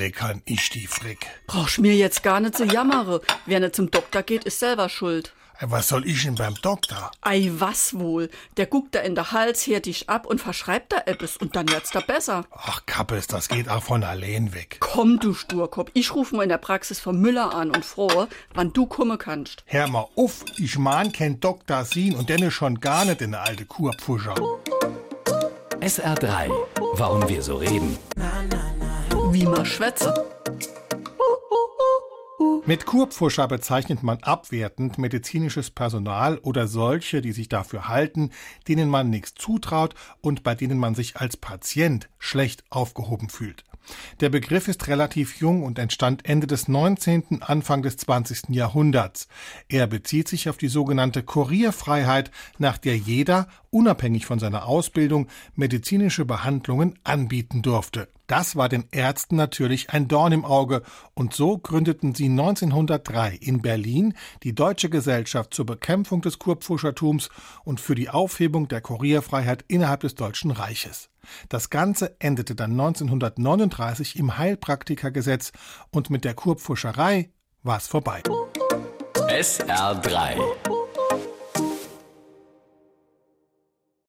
leckern, ich die Frick. Brauchst mir jetzt gar nicht zu jammere. Wer nicht zum Doktor geht, ist selber schuld. Ey, Was soll ich denn beim Doktor? Ei, was wohl? Der guckt da in der Hals, hört dich ab und verschreibt da etwas und dann wird's da besser. Ach, Kappes, das geht auch von allein weg. Komm, du Sturkopf, ich ruf mal in der Praxis von Müller an und frohe, wann du kommen kannst. Hör mal uff, ich mahn kein Doktor sehen und denne schon gar nicht in der alte Kurpfuscher. SR3. Warum wir so reden. Wie man. Mit Kurpfuscher bezeichnet man abwertend medizinisches Personal oder solche, die sich dafür halten, denen man nichts zutraut und bei denen man sich als Patient schlecht aufgehoben fühlt. Der Begriff ist relativ jung und entstand Ende des 19., Anfang des 20. Jahrhunderts. Er bezieht sich auf die sogenannte Kurierfreiheit, nach der jeder, unabhängig von seiner Ausbildung, medizinische Behandlungen anbieten durfte. Das war den Ärzten natürlich ein Dorn im Auge und so gründeten sie 1903 in Berlin die Deutsche Gesellschaft zur Bekämpfung des Kurpfuschertums und für die Aufhebung der Kurierfreiheit innerhalb des Deutschen Reiches. Das Ganze endete dann 1939 im Heilpraktikergesetz und mit der Kurpfuscherei war's vorbei. SR3.